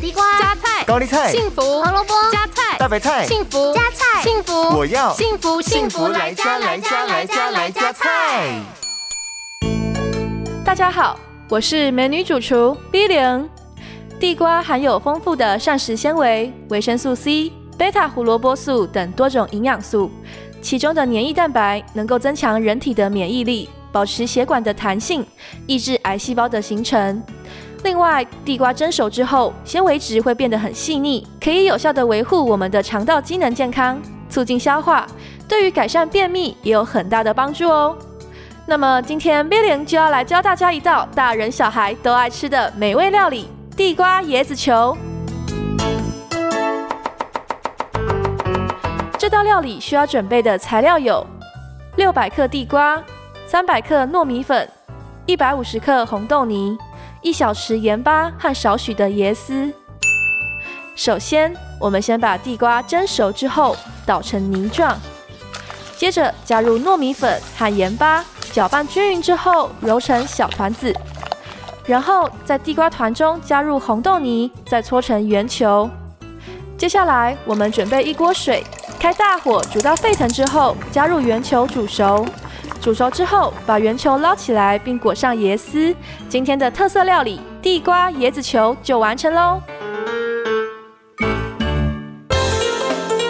地瓜、加菜、高丽菜、幸福、胡萝卜、加菜、大白菜、幸福、加菜、幸福，我要幸福幸福来加来加来加来加菜。大家好，我是美女主厨 B 零。地瓜含有丰富的膳食纤维、维生素 C、贝塔胡萝卜素等多种营养素，其中的黏液蛋白能够增强人体的免疫力，保持血管的弹性，抑制癌细胞的形成。另外，地瓜蒸熟之后，纤维质会变得很细腻，可以有效的维护我们的肠道机能健康，促进消化，对于改善便秘也有很大的帮助哦。那么今天 Billy 就要来教大家一道大人小孩都爱吃的美味料理——地瓜椰子球。这道料理需要准备的材料有：六百克地瓜、三百克糯米粉、一百五十克红豆泥。一小匙盐巴和少许的椰丝。首先，我们先把地瓜蒸熟之后捣成泥状，接着加入糯米粉和盐巴，搅拌均匀之后揉成小团子，然后在地瓜团中加入红豆泥，再搓成圆球。接下来，我们准备一锅水，开大火煮到沸腾之后，加入圆球煮熟。煮熟之后，把圆球捞起来，并裹上椰丝。今天的特色料理——地瓜椰子球就完成喽！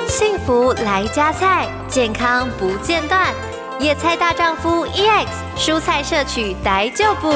幸福来加菜，健康不间断。野菜大丈夫 EX，蔬菜摄取逮就补。